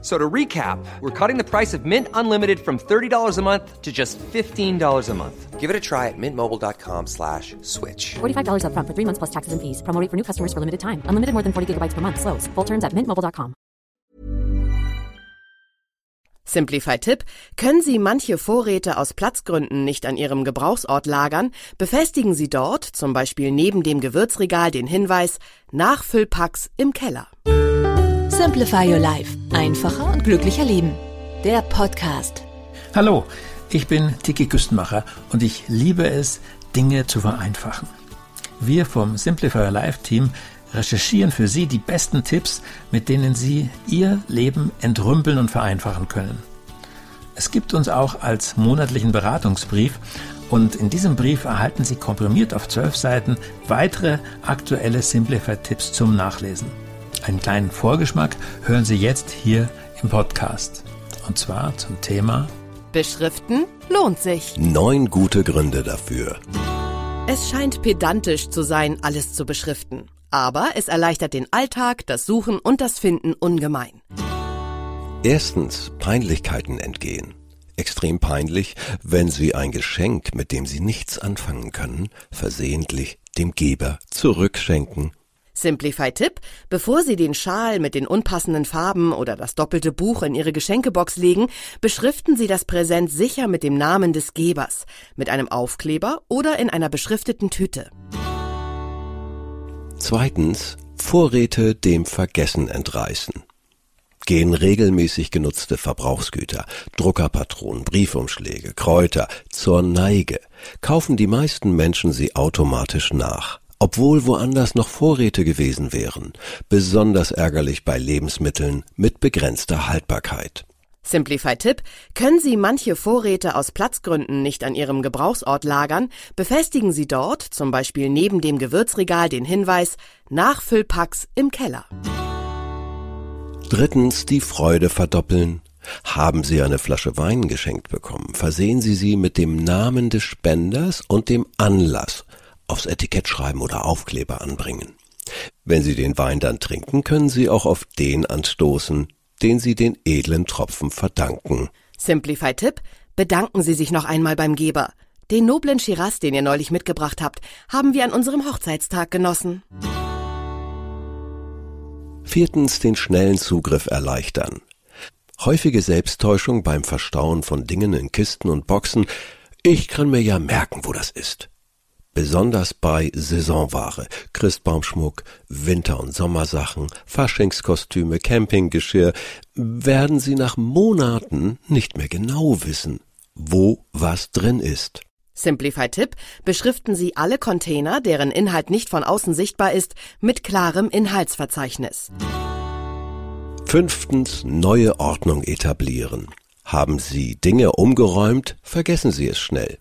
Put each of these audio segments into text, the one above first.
So to recap, we're cutting the price of Mint Unlimited from $30 a month to just $15 a month. Give it a try at mintmobile.com slash switch. $45 upfront for three months plus taxes and fees. Promo rate for new customers for limited time. Unlimited more than 40 gigabytes per month. Slows. Full terms at mintmobile.com. Simplify-Tipp: Können Sie manche Vorräte aus Platzgründen nicht an Ihrem Gebrauchsort lagern, befestigen Sie dort, zum Beispiel neben dem Gewürzregal, den Hinweis Nachfüllpacks im Keller. Simplify Your Life. Einfacher und glücklicher Leben. Der Podcast. Hallo, ich bin Tiki Küstenmacher und ich liebe es, Dinge zu vereinfachen. Wir vom Simplify Your Life Team recherchieren für Sie die besten Tipps, mit denen Sie Ihr Leben entrümpeln und vereinfachen können. Es gibt uns auch als monatlichen Beratungsbrief und in diesem Brief erhalten Sie komprimiert auf zwölf Seiten weitere aktuelle Simplify-Tipps zum Nachlesen. Einen kleinen Vorgeschmack hören Sie jetzt hier im Podcast. Und zwar zum Thema Beschriften lohnt sich. Neun gute Gründe dafür. Es scheint pedantisch zu sein, alles zu beschriften. Aber es erleichtert den Alltag, das Suchen und das Finden ungemein. Erstens Peinlichkeiten entgehen. Extrem peinlich, wenn Sie ein Geschenk, mit dem Sie nichts anfangen können, versehentlich dem Geber zurückschenken. Simplify-Tipp: Bevor Sie den Schal mit den unpassenden Farben oder das doppelte Buch in Ihre Geschenkebox legen, beschriften Sie das Präsent sicher mit dem Namen des Gebers, mit einem Aufkleber oder in einer beschrifteten Tüte. Zweitens Vorräte dem Vergessen entreißen. Gehen regelmäßig genutzte Verbrauchsgüter, Druckerpatronen, Briefumschläge, Kräuter zur Neige, kaufen die meisten Menschen sie automatisch nach obwohl woanders noch Vorräte gewesen wären, besonders ärgerlich bei Lebensmitteln mit begrenzter Haltbarkeit. Simplify-Tipp: Können Sie manche Vorräte aus Platzgründen nicht an Ihrem Gebrauchsort lagern, befestigen Sie dort, zum Beispiel neben dem Gewürzregal, den Hinweis Nachfüllpacks im Keller. Drittens die Freude verdoppeln. Haben Sie eine Flasche Wein geschenkt bekommen, versehen Sie sie mit dem Namen des Spenders und dem Anlass aufs Etikett schreiben oder Aufkleber anbringen. Wenn Sie den Wein dann trinken, können Sie auch auf den anstoßen, den Sie den edlen Tropfen verdanken. Simplify-Tipp: Bedanken Sie sich noch einmal beim Geber. Den noblen Shiraz, den ihr neulich mitgebracht habt, haben wir an unserem Hochzeitstag genossen. Viertens den schnellen Zugriff erleichtern. Häufige Selbsttäuschung beim Verstauen von Dingen in Kisten und Boxen. Ich kann mir ja merken, wo das ist. Besonders bei Saisonware, Christbaumschmuck, Winter- und Sommersachen, Faschingskostüme, Campinggeschirr werden Sie nach Monaten nicht mehr genau wissen, wo was drin ist. Simplify-Tipp: Beschriften Sie alle Container, deren Inhalt nicht von außen sichtbar ist, mit klarem Inhaltsverzeichnis. Fünftens neue Ordnung etablieren. Haben Sie Dinge umgeräumt, vergessen Sie es schnell.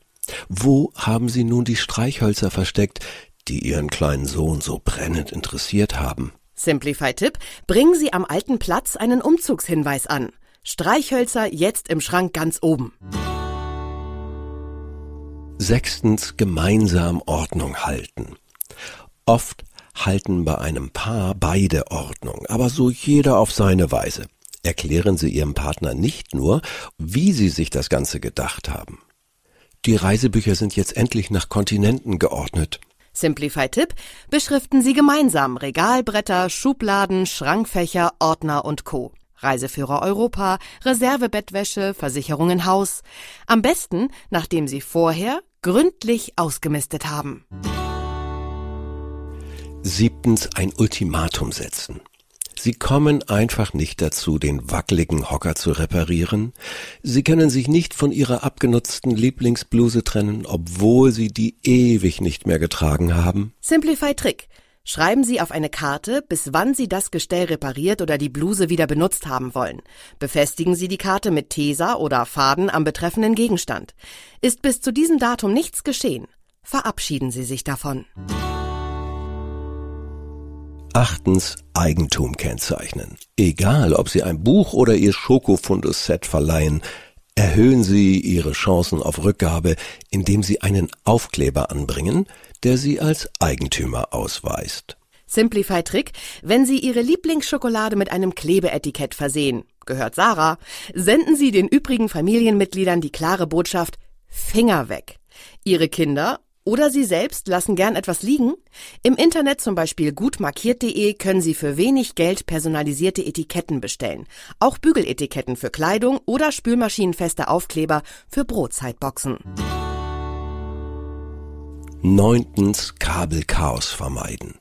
Wo haben Sie nun die Streichhölzer versteckt, die Ihren kleinen Sohn so brennend interessiert haben? Simplify-Tipp: Bringen Sie am alten Platz einen Umzugshinweis an. Streichhölzer jetzt im Schrank ganz oben. Sechstens gemeinsam Ordnung halten. Oft halten bei einem Paar beide Ordnung, aber so jeder auf seine Weise. Erklären Sie Ihrem Partner nicht nur, wie Sie sich das Ganze gedacht haben. Die Reisebücher sind jetzt endlich nach Kontinenten geordnet. Simplify-Tipp: Beschriften Sie gemeinsam Regalbretter, Schubladen, Schrankfächer, Ordner und Co. Reiseführer Europa, Reservebettwäsche, Versicherungen Haus. Am besten, nachdem Sie vorher gründlich ausgemistet haben. Siebtens ein Ultimatum setzen. Sie kommen einfach nicht dazu, den wackeligen Hocker zu reparieren. Sie können sich nicht von ihrer abgenutzten Lieblingsbluse trennen, obwohl sie die ewig nicht mehr getragen haben. Simplify Trick. Schreiben Sie auf eine Karte, bis wann Sie das Gestell repariert oder die Bluse wieder benutzt haben wollen. Befestigen Sie die Karte mit Tesa oder Faden am betreffenden Gegenstand. Ist bis zu diesem Datum nichts geschehen, verabschieden Sie sich davon. Achtens Eigentum kennzeichnen. Egal, ob Sie ein Buch oder Ihr Schokofundus-Set verleihen, erhöhen Sie Ihre Chancen auf Rückgabe, indem Sie einen Aufkleber anbringen, der Sie als Eigentümer ausweist. Simplify Trick, wenn Sie Ihre Lieblingsschokolade mit einem Klebeetikett versehen, gehört Sarah, senden Sie den übrigen Familienmitgliedern die klare Botschaft Finger weg. Ihre Kinder oder Sie selbst lassen gern etwas liegen? Im Internet zum Beispiel gutmarkiert.de können Sie für wenig Geld personalisierte Etiketten bestellen. Auch Bügeletiketten für Kleidung oder spülmaschinenfeste Aufkleber für Brotzeitboxen. Neuntens Kabelchaos vermeiden.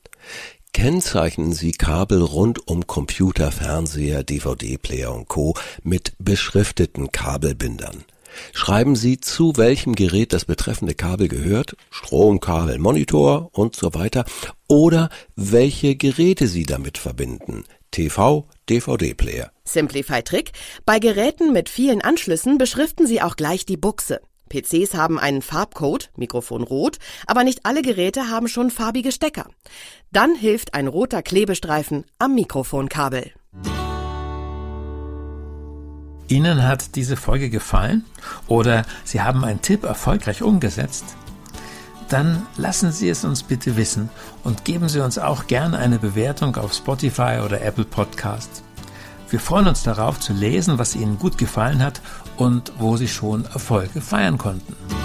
Kennzeichnen Sie Kabel rund um Computer, Fernseher, DVD-Player und Co. mit beschrifteten Kabelbindern. Schreiben Sie, zu welchem Gerät das betreffende Kabel gehört, Stromkabel, Monitor und so weiter, oder welche Geräte Sie damit verbinden, TV, DVD-Player. Simplify Trick. Bei Geräten mit vielen Anschlüssen beschriften Sie auch gleich die Buchse. PCs haben einen Farbcode, Mikrofon rot, aber nicht alle Geräte haben schon farbige Stecker. Dann hilft ein roter Klebestreifen am Mikrofonkabel. Ihnen hat diese Folge gefallen oder Sie haben einen Tipp erfolgreich umgesetzt? Dann lassen Sie es uns bitte wissen und geben Sie uns auch gerne eine Bewertung auf Spotify oder Apple Podcast. Wir freuen uns darauf zu lesen, was Ihnen gut gefallen hat und wo Sie schon Erfolge feiern konnten.